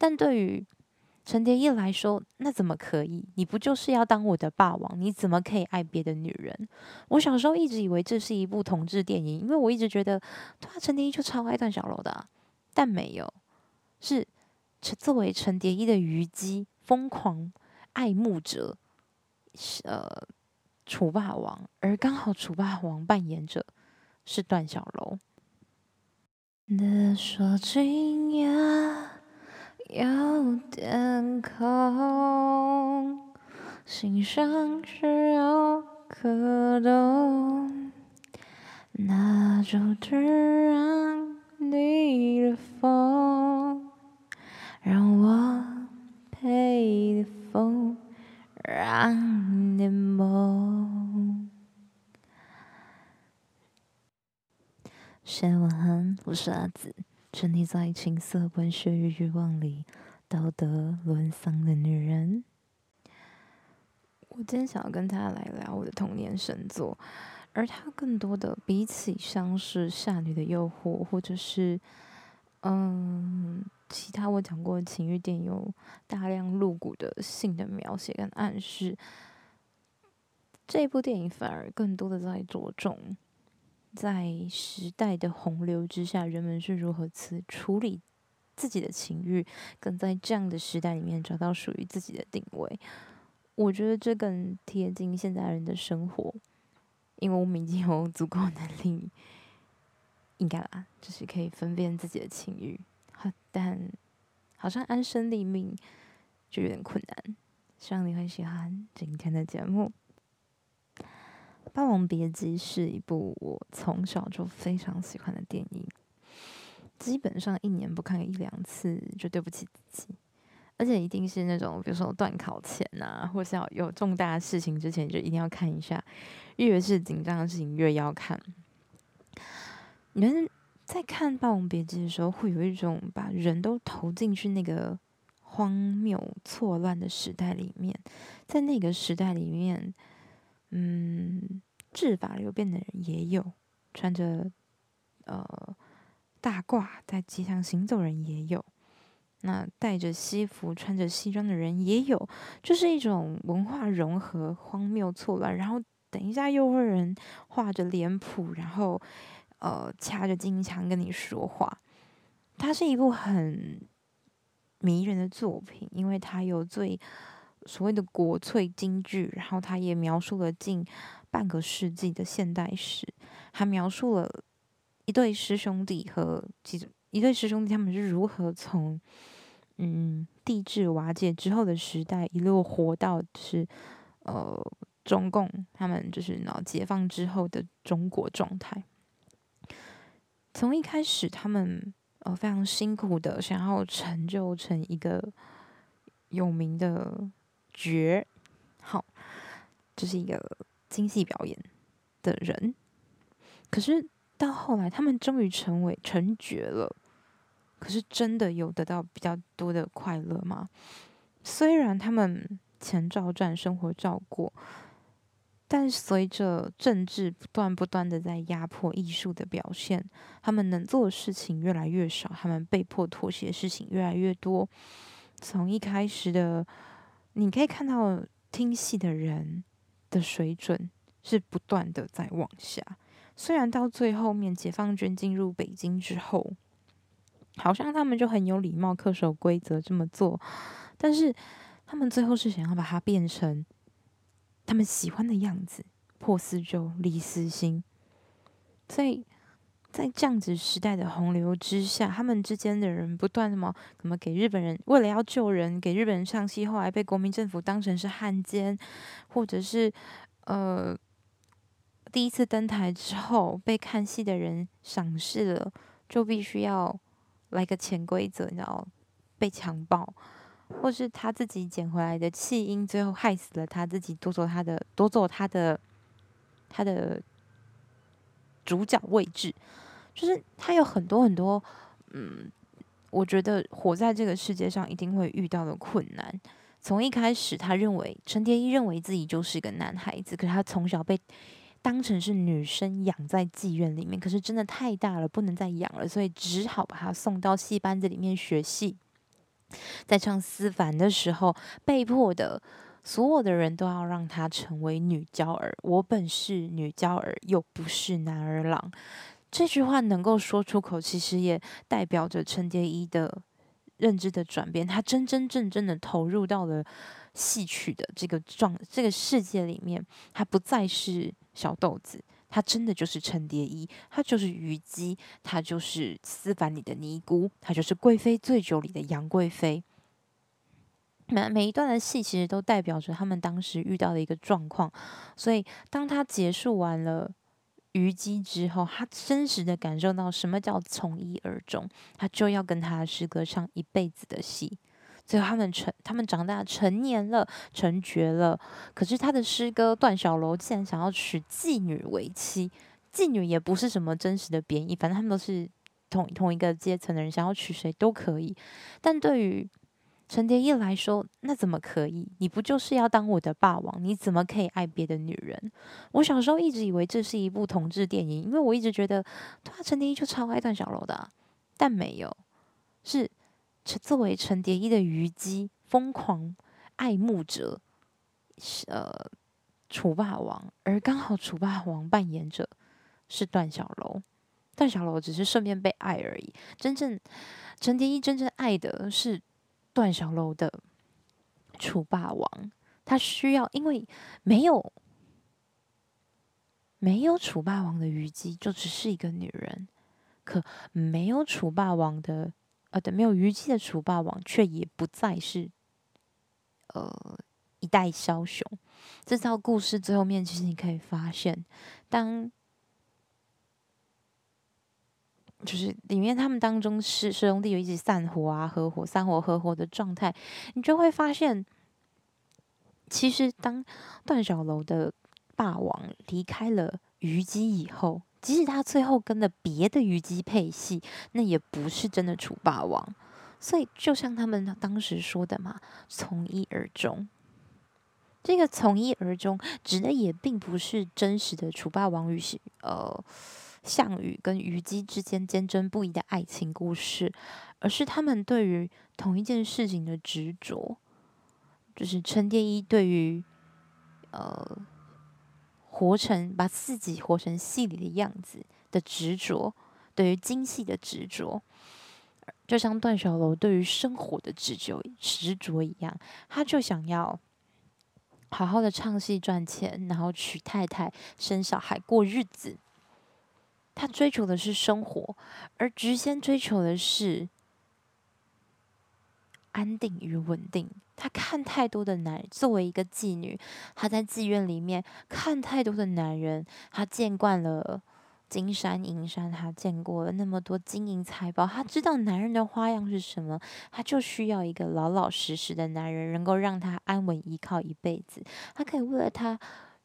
但对于陈蝶衣来说，那怎么可以？你不就是要当我的霸王？你怎么可以爱别的女人？我小时候一直以为这是一部同志电影，因为我一直觉得，对啊，陈蝶衣就超爱段小楼的，但没有，是作为陈蝶衣的虞姬，疯狂爱慕者，呃，楚霸王，而刚好楚霸王扮演者是段小楼。说惊讶。有点空，心上只有颗洞，那就只让你的风，让我陪你疯，让你梦。谢晚安，我是阿梓。沉溺在情色文学与欲望里，道德沦丧的女人。我今天想要跟大家来聊我的童年神作，而它更多的比起像是《夏女的诱惑》，或者是嗯其他我讲过的情欲电影，有大量露骨的性的描写跟暗示，这部电影反而更多的在着重。在时代的洪流之下，人们是如何去处理自己的情欲，跟在这样的时代里面找到属于自己的定位。我觉得这更贴近现代人的生活，因为我们已经有足够能力，应该啦，就是可以分辨自己的情欲。好但好像安身立命就有点困难。希望你会喜欢今天的节目。《霸王别姬》是一部我从小就非常喜欢的电影，基本上一年不看一两次就对不起自己，而且一定是那种比如说段考前啊，或是要有重大事情之前就一定要看一下，越是紧张的事情越要看。你们在看《霸王别姬》的时候，会有一种把人都投进去那个荒谬错乱的时代里面，在那个时代里面。嗯，制法流变的人也有，穿着呃大褂在街上行走人也有，那带着西服穿着西装的人也有，就是一种文化融合、荒谬错乱。然后等一下又会有人画着脸谱，然后呃掐着金枪跟你说话。它是一部很迷人的作品，因为它有最。所谓的国粹京剧，然后他也描述了近半个世纪的现代史，还描述了一对师兄弟和几一对师兄弟他们是如何从嗯帝制瓦解之后的时代一路活到是呃中共他们就是脑解放之后的中国状态。从一开始，他们呃非常辛苦的想要成就成一个有名的。绝，好，这、是一个精细表演的人。可是到后来，他们终于成为成绝了。可是真的有得到比较多的快乐吗？虽然他们前照赚，生活照过，但随着政治不断不断的在压迫艺术的表现，他们能做的事情越来越少，他们被迫妥协的事情越来越多。从一开始的。你可以看到听戏的人的水准是不断的在往下，虽然到最后面解放军进入北京之后，好像他们就很有礼貌、恪守规则这么做，但是他们最后是想要把它变成他们喜欢的样子，破四旧立四新，所以。在这样子时代的洪流之下，他们之间的人不断的嘛，怎么给日本人为了要救人，给日本人唱戏，后来被国民政府当成是汉奸，或者是呃第一次登台之后被看戏的人赏识了，就必须要来个潜规则，你知道，被强暴，或是他自己捡回来的弃婴，最后害死了他自己，夺走他的夺走他的他的。主角位置，就是他有很多很多，嗯，我觉得活在这个世界上一定会遇到的困难。从一开始，他认为陈蝶衣认为自己就是一个男孩子，可是他从小被当成是女生养在妓院里面，可是真的太大了，不能再养了，所以只好把他送到戏班子里面学戏。在唱思凡的时候，被迫的，所有的人都要让她成为女娇儿。我本是女娇儿，又不是男儿郎。这句话能够说出口，其实也代表着陈蝶衣的认知的转变。他真真正正的投入到了戏曲的这个状这个世界里面，他不再是小豆子。她真的就是陈蝶衣，她就是虞姬，她就是思凡里的尼姑，她就是贵妃醉酒里的杨贵妃。每每一段的戏其实都代表着他们当时遇到的一个状况，所以当他结束完了虞姬之后，他真实的感受到什么叫从一而终，他就要跟他的师哥唱一辈子的戏。最后他们成，他们长大成年了，成绝了。可是他的师哥段小楼竟然想要娶妓女为妻，妓女也不是什么真实的贬义，反正他们都是同同一个阶层的人，想要娶谁都可以。但对于陈蝶衣来说，那怎么可以？你不就是要当我的霸王？你怎么可以爱别的女人？我小时候一直以为这是一部同志电影，因为我一直觉得，对啊，陈蝶衣就超爱段小楼的，但没有，是。作为陈蝶衣的虞姬，疯狂爱慕着呃楚霸王，而刚好楚霸王扮演者是段小楼，段小楼只是顺便被爱而已。真正陈蝶衣真正爱的是段小楼的楚霸王，他需要，因为没有没有楚霸王的虞姬，就只是一个女人，可没有楚霸王的。呃，对，没有虞姬的楚霸王，却也不再是呃一代枭雄。这套故事最后面，其实你可以发现，当就是里面他们当中是师兄弟有一起散伙啊，合伙、散伙合伙的状态，你就会发现，其实当段小楼的霸王离开了虞姬以后。即使他最后跟了别的虞姬配戏，那也不是真的楚霸王。所以，就像他们当时说的嘛，“从一而终”。这个“从一而终”指的也并不是真实的楚霸王与呃项羽跟虞姬之间坚贞不移的爱情故事，而是他们对于同一件事情的执着，就是陈蝶衣对于呃。活成把自己活成戏里的样子的执着，对于京戏的执着，就像段小楼对于生活的执着执着一样，他就想要好好的唱戏赚钱，然后娶太太、生小孩、过日子。他追求的是生活，而菊仙追求的是。安定与稳定，她看太多的男，作为一个妓女，她在妓院里面看太多的男人，她见惯了金山银山，她见过了那么多金银财宝，她知道男人的花样是什么，她就需要一个老老实实的男人，能够让她安稳依靠一辈子，她可以为了他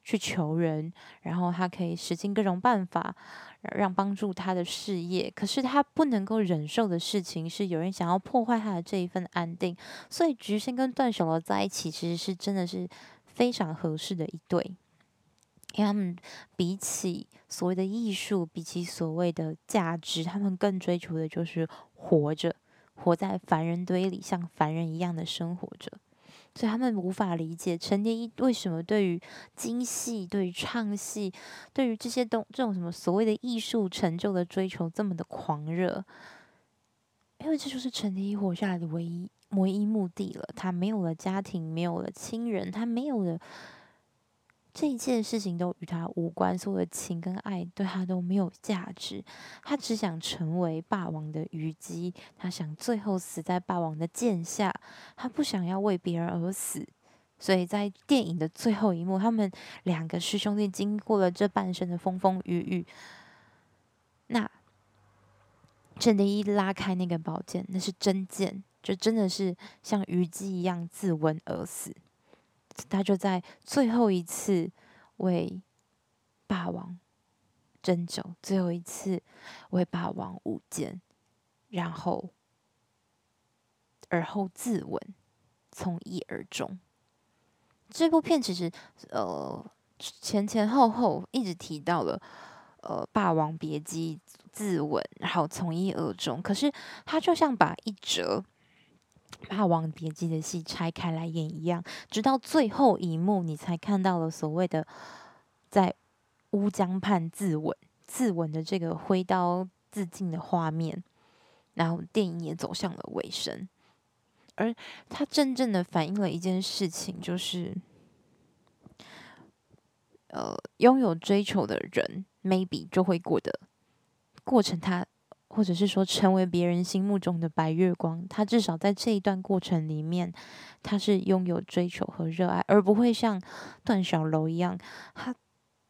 去求人，然后他可以使尽各种办法。让帮助他的事业，可是他不能够忍受的事情是有人想要破坏他的这一份安定，所以菊仙跟段小楼在一起，其实是真的是非常合适的一对，因为他们比起所谓的艺术，比起所谓的价值，他们更追求的就是活着，活在凡人堆里，像凡人一样的生活着。所以他们无法理解陈蝶衣为什么对于京戏、对于唱戏、对于这些东这种什么所谓的艺术成就的追求这么的狂热，因为这就是陈蝶衣活下来的唯一唯一目的了。他没有了家庭，没有了亲人，他没有了。这一切事情都与他无关，所有的情跟爱对他都没有价值。他只想成为霸王的虞姬，他想最后死在霸王的剑下。他不想要为别人而死。所以在电影的最后一幕，他们两个师兄弟经过了这半生的风风雨雨，那陈蝶衣拉开那个宝剑，那是真剑，就真的是像虞姬一样自刎而死。他就在最后一次为霸王斟酒，最后一次为霸王舞剑，然后而后自刎，从一而终。这部片其实呃前前后后一直提到了呃《霸王别姬》自刎，然后从一而终。可是他就像把一折《霸王别姬》的戏拆开来演一样，直到最后一幕，你才看到了所谓的在乌江畔自刎、自刎的这个挥刀自尽的画面，然后电影也走向了尾声。而它真正的反映了一件事情，就是，呃，拥有追求的人，maybe 就会过得过成他，或者是说成为别人心目中的白月光。他至少在这一段过程里面，他是拥有追求和热爱，而不会像段小楼一样，他。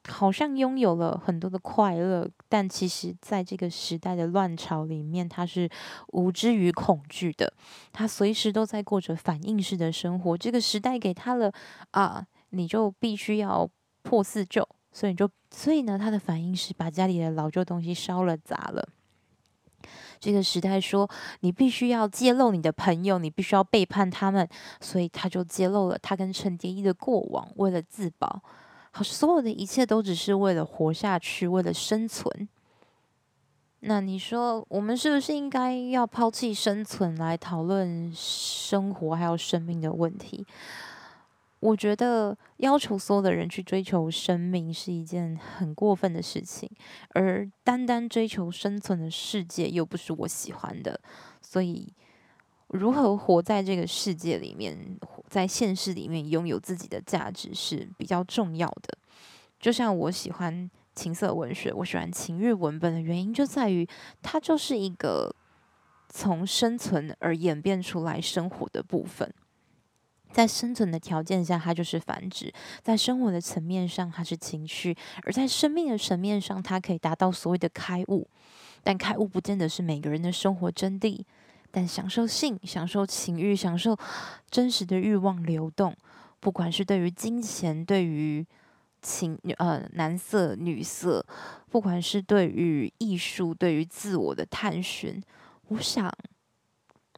好像拥有了很多的快乐，但其实在这个时代的乱潮里面，他是无知与恐惧的。他随时都在过着反应式的生活。这个时代给他了啊，你就必须要破四旧，所以就所以呢，他的反应是把家里的老旧东西烧了砸了。这个时代说你必须要揭露你的朋友，你必须要背叛他们，所以他就揭露了他跟陈蝶衣的过往，为了自保。好所有的一切都只是为了活下去，为了生存。那你说，我们是不是应该要抛弃生存来讨论生活还有生命的问题？我觉得要求所有的人去追求生命是一件很过分的事情，而单单追求生存的世界又不是我喜欢的，所以。如何活在这个世界里面，在现实里面拥有自己的价值是比较重要的。就像我喜欢情色文学，我喜欢情欲文本的原因就在于，它就是一个从生存而演变出来生活的部分。在生存的条件下，它就是繁殖；在生活的层面上，它是情绪；而在生命的层面上，它可以达到所谓的开悟。但开悟不见得是每个人的生活真谛。但享受性、享受情欲、享受真实的欲望流动，不管是对于金钱、对于情呃男色、女色，不管是对于艺术、对于自我的探寻，我想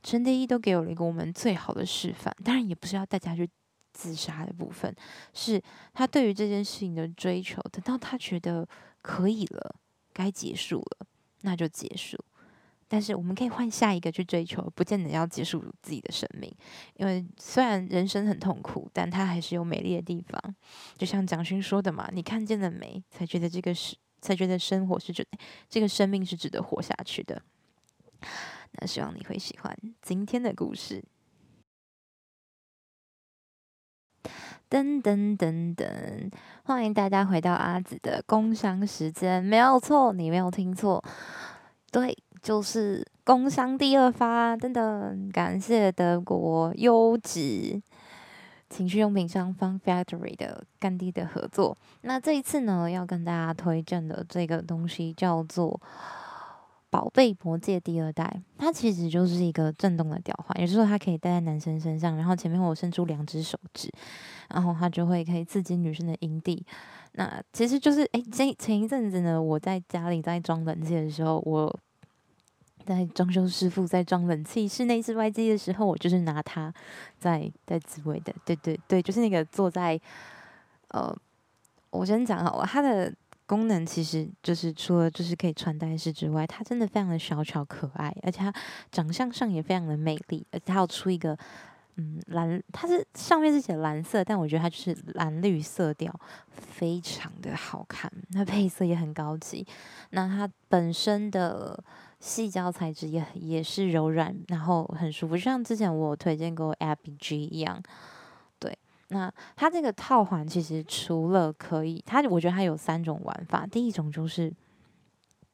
陈蝶衣都给我了一个我们最好的示范。当然，也不是要大家去自杀的部分，是他对于这件事情的追求。等到他觉得可以了，该结束了，那就结束。但是我们可以换下一个去追求，不见得要结束自己的生命。因为虽然人生很痛苦，但它还是有美丽的地方。就像蒋勋说的嘛：“你看见了美，才觉得这个是，才觉得生活是值，这个生命是值得活下去的。”那希望你会喜欢今天的故事。噔噔噔噔，欢迎大家回到阿紫的工商时间，没有错，你没有听错，对。就是工商第二发，等等，感谢德国优质情趣用品商 Fun Factory 的干爹的合作。那这一次呢，要跟大家推荐的这个东西叫做宝贝魔戒第二代。它其实就是一个震动的吊环，也就是说它可以戴在男生身上，然后前面我伸出两只手指，然后它就会可以刺激女生的阴蒂。那其实就是哎，前前一阵子呢，我在家里在装冷气的时候，我。在装修师傅在装冷气室内室外机的时候，我就是拿它在在自慰的。对对对，就是那个坐在呃，我先讲好了，它的功能其实就是除了就是可以穿戴式之外，它真的非常的小巧可爱，而且它长相上也非常的美丽，而且它要出一个嗯蓝，它是上面是写蓝色，但我觉得它就是蓝绿色调，非常的好看，它配色也很高级。那它本身的。细胶材质也也是柔软，然后很舒服，就像之前我推荐过 ABG 一样。那它这个套环其实除了可以，它我觉得它有三种玩法。第一种就是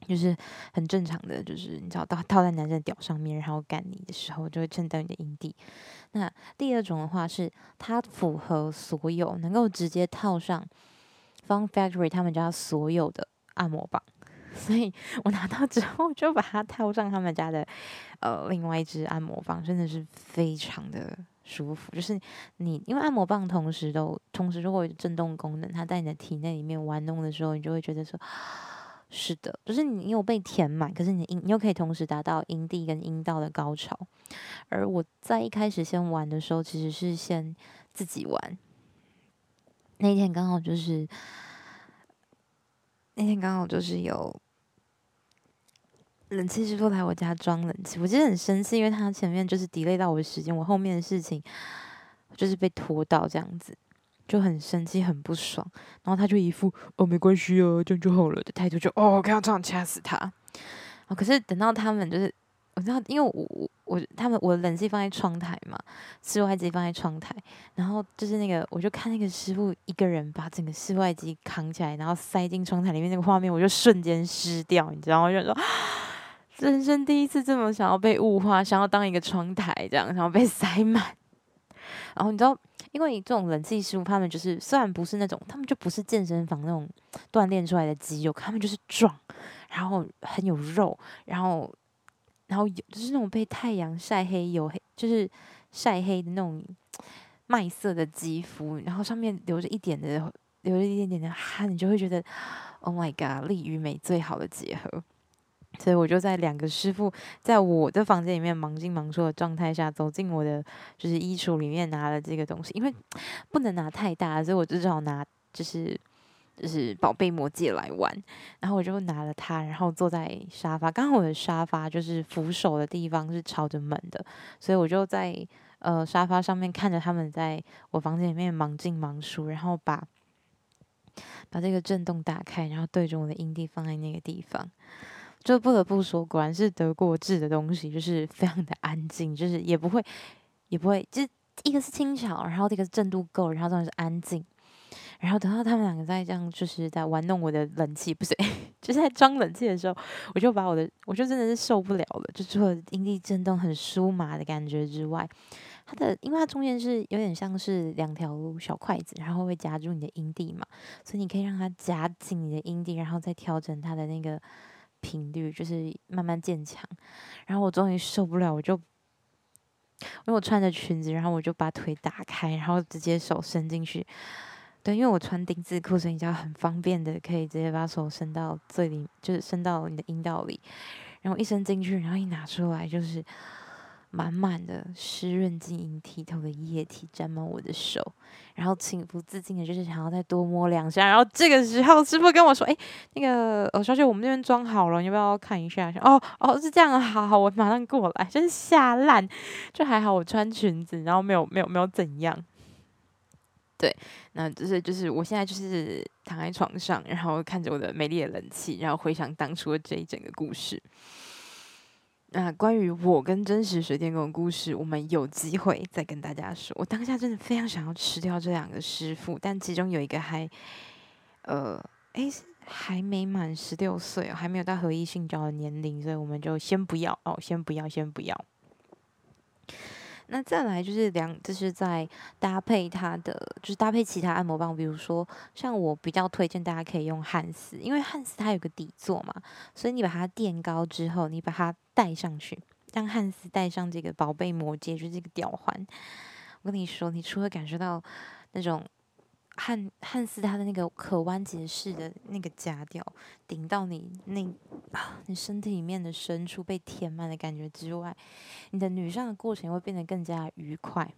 就是很正常的，就是你知道套套在男生的屌上面，然后干你的时候就会震到你的阴蒂。那第二种的话是它符合所有能够直接套上 Fun Factory 他们家所有的按摩棒。所以我拿到之后就把它套上他们家的，呃，另外一只按摩棒，真的是非常的舒服。就是你因为按摩棒同时都同时如果有震动功能，它在你的体内里面玩弄的时候，你就会觉得说，是的，就是你有被填满，可是你阴你又可以同时达到阴蒂跟阴道的高潮。而我在一开始先玩的时候，其实是先自己玩。那天刚好就是那天刚好就是有。冷气师傅来我家装冷气，我其实很生气，因为他前面就是 delay 到我的时间，我后面的事情就是被拖到这样子，就很生气，很不爽。然后他就一副哦没关系哦，这样就好了的态度就，哦我看要这样掐死他。哦，可是等到他们就是。我知道，因为我我我他们我的冷气放在窗台嘛，室外机放在窗台，然后就是那个，我就看那个师傅一个人把整个室外机扛起来，然后塞进窗台里面那个画面，我就瞬间湿掉，你知道吗？我就说，人生第一次这么想要被物化，想要当一个窗台这样，想要被塞满。然后你知道，因为这种冷气师傅，他们就是虽然不是那种，他们就不是健身房那种锻炼出来的肌肉，他们就是壮，然后很有肉，然后。然后有就是那种被太阳晒黑、黝黑，就是晒黑的那种麦色的肌肤，然后上面流着一点的，流着一点点的汗，你就会觉得，Oh my God，力与美最好的结合。所以我就在两个师傅在我的房间里面忙进忙出的状态下，走进我的就是衣橱里面拿了这个东西，因为不能拿太大，所以我就只好拿就是。就是宝贝魔戒来玩，然后我就拿了它，然后坐在沙发。刚好我的沙发就是扶手的地方是朝着门的，所以我就在呃沙发上面看着他们在我房间里面忙进忙出，然后把把这个震动打开，然后对着我的阴蒂放在那个地方。就不得不说，果然是德国制的东西，就是非常的安静，就是也不会也不会，就一个是轻巧，然后这个是震度够，然后当然是安静。然后等到他们两个在这样，就是在玩弄我的冷气，不是，就是在装冷气的时候，我就把我的，我就真的是受不了了。就除了阴蒂震动很酥麻的感觉之外，它的，因为它中间是有点像是两条小筷子，然后会夹住你的阴蒂嘛，所以你可以让它夹紧你的阴蒂，然后再调整它的那个频率，就是慢慢渐强。然后我终于受不了，我就，因为我穿着裙子，然后我就把腿打开，然后直接手伸进去。对，因为我穿丁字裤，所以你知道很方便的，可以直接把手伸到最里，就是伸到你的阴道里，然后一伸进去，然后一拿出来，就是满满的湿润晶莹剔透的液体沾满我的手，然后情不自禁的就是想要再多摸两下，然后这个时候师傅跟我说：“哎，那个哦，小姐，我们那边装好了，你要不要看一下？”哦哦，是这样，好好，我马上过来。真是吓烂，就还好我穿裙子，然后没有没有没有怎样。对，那就是就是我现在就是躺在床上，然后看着我的美丽的冷气，然后回想当初的这一整个故事。那关于我跟真实水电工的故事，我们有机会再跟大家说。我当下真的非常想要吃掉这两个师傅，但其中有一个还，呃，诶，还没满十六岁，还没有到合意性交的年龄，所以我们就先不要哦，先不要，先不要。那再来就是两，就是在搭配它的，就是搭配其他按摩棒，比如说像我比较推荐大家可以用汉斯，因为汉斯它有个底座嘛，所以你把它垫高之后，你把它戴上去，让汉斯戴上这个宝贝魔戒，就是这个吊环。我跟你说，你除了感受到那种。汉汉斯他的那个可弯结式的那个夹吊顶到你那啊，你身体里面的深处被填满的感觉之外，你的女上的过程会变得更加愉快。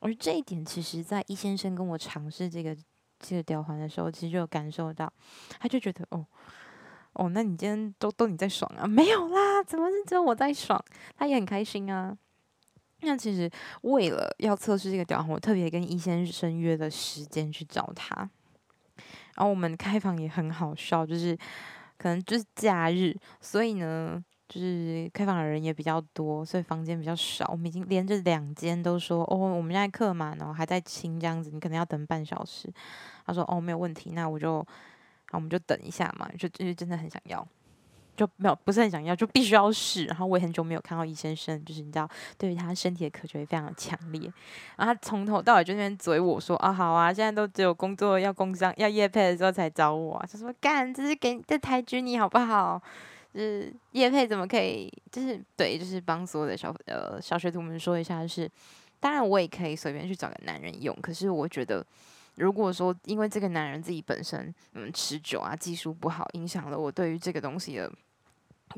而这一点，其实在易先生跟我尝试这个这个吊环的时候，其实就有感受到，他就觉得哦哦，那你今天都都你在爽啊？没有啦，怎么是只有我在爽？他也很开心啊。那其实为了要测试这个吊环，我特别跟易先生约了时间去找他。然后我们开房也很好笑，就是可能就是假日，所以呢，就是开房的人也比较多，所以房间比较少。我们已经连着两间都说哦，我们现在客满，然后还在清这样子，你可能要等半小时。他说哦，没有问题，那我就，那，我们就等一下嘛，就就是真的很想要。就没有不是很想要，就必须要试。然后我也很久没有看到易先生，就是你知道，对于他身体的渴求也非常的强烈。然后他从头到尾就那边嘴我说啊，好啊，现在都只有工作要工商要业配的时候才找我啊。他说干，这是给这抬举你好不好？就是业配怎么可以？就是对，就是帮所有的小呃小学徒们说一下，就是当然我也可以随便去找个男人用，可是我觉得。如果说因为这个男人自己本身嗯持久啊技术不好，影响了我对于这个东西的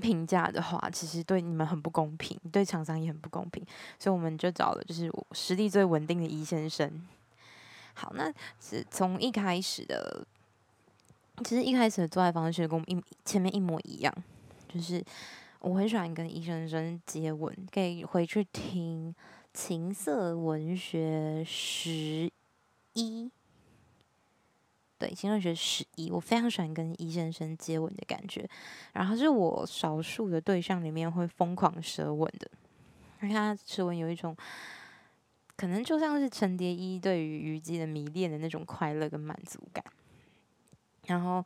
评价的话，其实对你们很不公平，对厂商也很不公平，所以我们就找了就是实力最稳定的易先生。好，那是从一开始的，其实一开始的做爱方式跟我们一前面一模一样，就是我很喜欢跟医生生接吻，可以回去听情色文学十一。对，情色文学十一，我非常喜欢跟易先生接吻的感觉，然后是我少数的对象里面会疯狂舌吻的，因为他舌吻有一种。可能就像是陈蝶衣对于虞姬的迷恋的那种快乐跟满足感，然后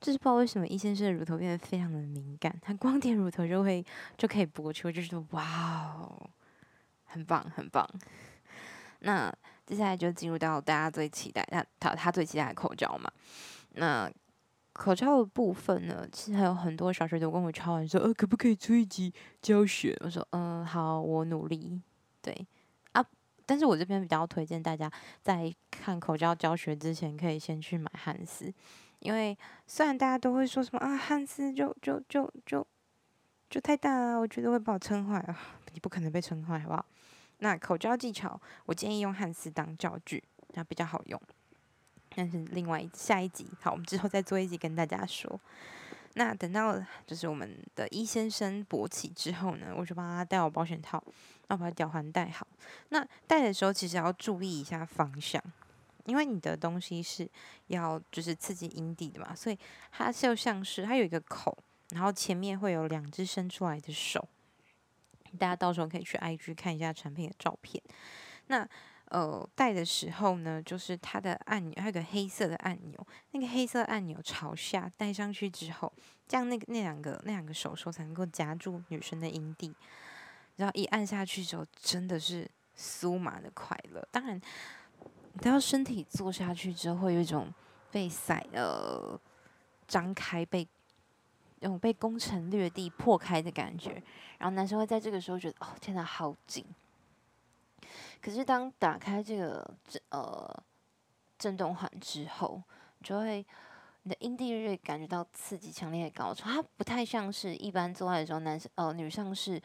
就是不知道为什么易先生的乳头变得非常的敏感，他光点乳头就会就可以勃出，就是说哇哦，很棒很棒。那接下来就进入到大家最期待，他他他最期待的口交嘛。那口交的部分呢，其实还有很多小学都跟我超完说，呃，可不可以出一集教学？我说，嗯，好，我努力，对啊。但是我这边比较推荐大家在看口交教学之前，可以先去买汉斯，因为虽然大家都会说什么啊，汉斯就就就就就太大了，我觉得会把我撑坏啊，你不可能被撑坏，好不好？那口交技巧，我建议用汉斯当教具，那比较好用。但是另外下一集，好，我们之后再做一集跟大家说。那等到就是我们的一先生勃起之后呢，我就帮他戴好保险套，然后把吊环戴好。那戴的时候其实要注意一下方向，因为你的东西是要就是刺激阴蒂的嘛，所以它就像是它有一个口，然后前面会有两只伸出来的手。大家到时候可以去 IG 看一下产品的照片。那呃，戴的时候呢，就是它的按钮，还有个黑色的按钮，那个黑色按钮朝下，戴上去之后，这样那个那两个那两个手手才能够夹住女生的阴蒂，然后一按下去之后，真的是酥麻的快乐。当然，等到身体坐下去之后，会有一种被塞呃张开、被那种被攻城略地破开的感觉，然后男生会在这个时候觉得，哦，天哪，好紧。可是当打开这个震呃震动环之后，就会你的阴蒂会感觉到刺激强烈的高潮。它不太像是一般做爱的时候，男生呃女生是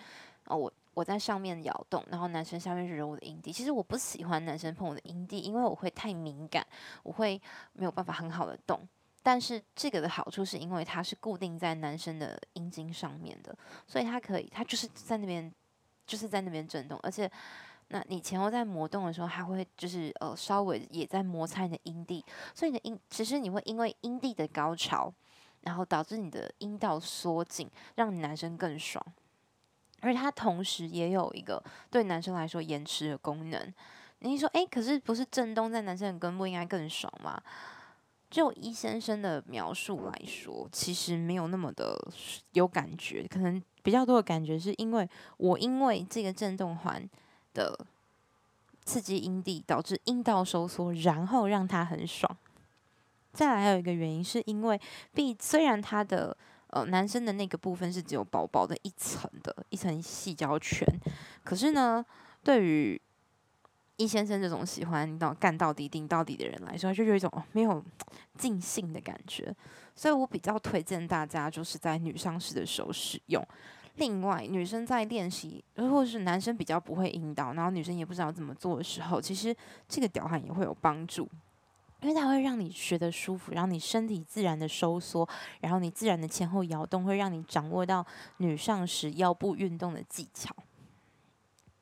哦、我我在上面摇动，然后男生下面是揉我的阴蒂。其实我不喜欢男生碰我的阴蒂，因为我会太敏感，我会没有办法很好的动。但是这个的好处是因为它是固定在男生的阴茎上面的，所以它可以，它就是在那边就是在那边震动，而且。那你前后在磨动的时候，还会就是呃稍微也在摩擦你的阴蒂，所以你的阴其实你会因为阴蒂的高潮，然后导致你的阴道缩紧，让你男生更爽。而它同时也有一个对男生来说延迟的功能。你说诶，可是不是震动在男生的根部应该更爽吗？就易先生的描述来说，其实没有那么的有感觉，可能比较多的感觉是因为我因为这个震动环。的刺激阴蒂导致阴道收缩，然后让他很爽。再来还有一个原因，是因为 B 虽然他的呃男生的那个部分是只有薄薄的一层的一层细胶圈，可是呢，对于易先生这种喜欢到干到底顶到底的人来说，就有一种没有尽兴的感觉。所以我比较推荐大家就是在女上司的时候使用。另外，女生在练习，或者是男生比较不会引导，然后女生也不知道怎么做的时候，其实这个吊环也会有帮助，因为它会让你学得舒服，让你身体自然的收缩，然后你自然的前后摇动，会让你掌握到女上时腰部运动的技巧。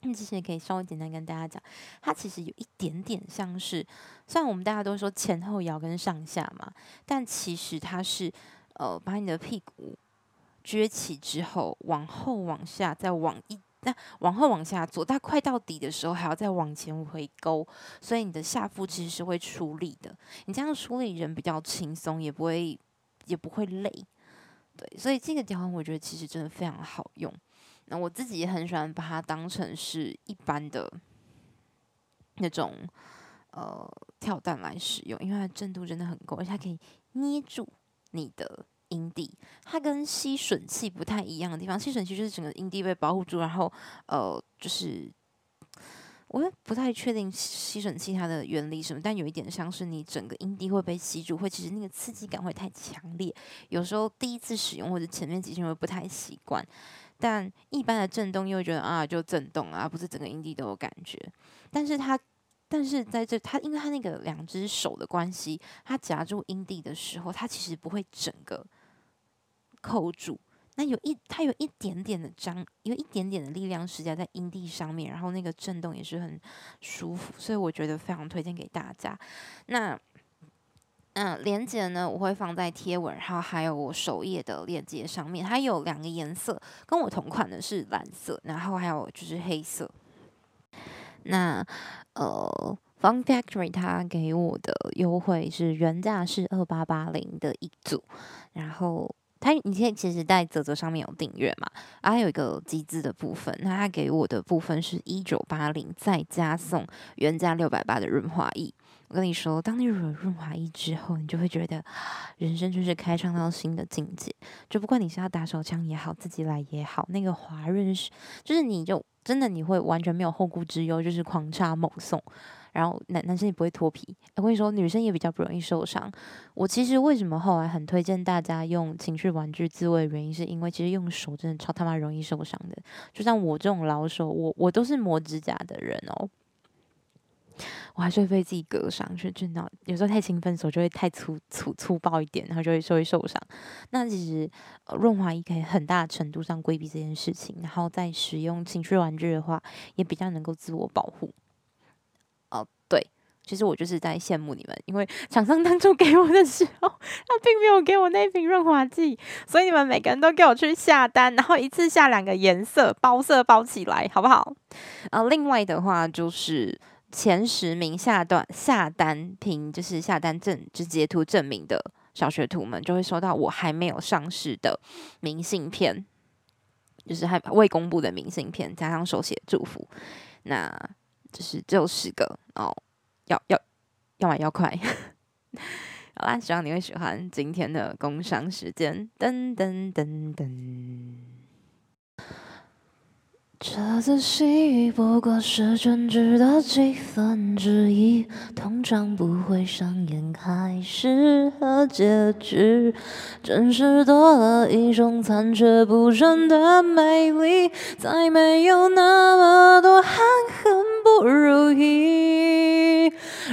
嗯，其实也可以稍微简单跟大家讲，它其实有一点点像是，虽然我们大家都说前后摇跟上下嘛，但其实它是呃把你的屁股。撅起之后，往后往下，再往一，那往后往下做，它快到底的时候，还要再往前回勾，所以你的下腹其实是会出力的。你这样处理人比较轻松，也不会也不会累。对，所以这个地方我觉得其实真的非常好用。那我自己也很喜欢把它当成是一般的那种呃跳蛋来使用，因为它震度真的很够，而且它可以捏住你的。阴蒂，它跟吸吮器不太一样的地方，吸吮器就是整个阴蒂被保护住，然后呃，就是我也不太确定吸吮器它的原理什么，但有一点像是你整个阴蒂会被吸住，会其实那个刺激感会太强烈，有时候第一次使用或者前面几天会不太习惯，但一般的震动又觉得啊就震动啊，不是整个阴蒂都有感觉，但是它。但是在这，它因为它那个两只手的关系，它夹住阴蒂的时候，它其实不会整个扣住，那有一它有一点点的张，有一点点的力量施加在阴蒂上面，然后那个震动也是很舒服，所以我觉得非常推荐给大家。那嗯，链接呢我会放在贴文，然后还有我首页的链接上面，它有两个颜色，跟我同款的是蓝色，然后还有就是黑色。那呃，Fun Factory 它给我的优惠是原价是二八八零的一组，然后。它，你现在其实在泽泽上面有订阅嘛？啊，有一个集资的部分，那它给我的部分是一九八零，再加送原价六百八的润滑液。我跟你说，当你有了润滑液之后，你就会觉得人生就是开创到新的境界。就不管你是要打手枪也好，自己来也好，那个滑润是，就是你就真的你会完全没有后顾之忧，就是狂插猛送。然后男男生也不会脱皮，我跟你说，女生也比较不容易受伤。我其实为什么后来很推荐大家用情趣玩具自慰，原因是因为其实用手真的超他妈容易受伤的。就像我这种老手，我我都是磨指甲的人哦，我还是会被自己割伤，就真的有时候太兴奋，手就会太粗粗粗暴一点，然后就会就会受伤。那其实润滑液可以很大程度上规避这件事情，然后在使用情趣玩具的话，也比较能够自我保护。哦，对，其实我就是在羡慕你们，因为 厂商当初给我的时候，他并没有给我那瓶润滑剂，所以你们每个人都给我去下单，然后一次下两个颜色，包色包起来，好不好？呃，另外的话就是前十名下单下单凭就是下单证就截图证明的小学徒们，就会收到我还没有上市的明信片，就是还未公布的明信片，加上手写祝福，那。就是只有十个哦，要要要买要快，好啦，希望你会喜欢今天的工商时间，噔噔噔噔。这次戏不过是真挚的几分之一，通常不会上演开始和结局，真是多了一种残缺不全的美丽，再没有那么多含恨不如意。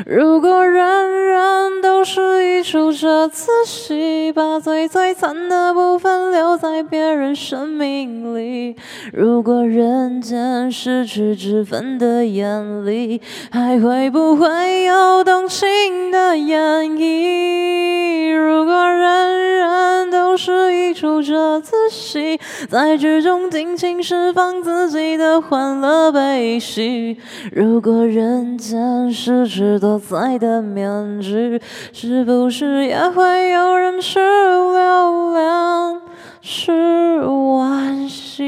如果人人都是一出这次戏，把最最惨的部分留在别人生命里，如果人间失去脂粉的眼里，还会不会有动情的演绎？如果人人都是一出这次戏，在剧中尽情释放自己的欢乐悲喜，如果人间失去所在的面具，是不是也会有人去流连，去惋惜？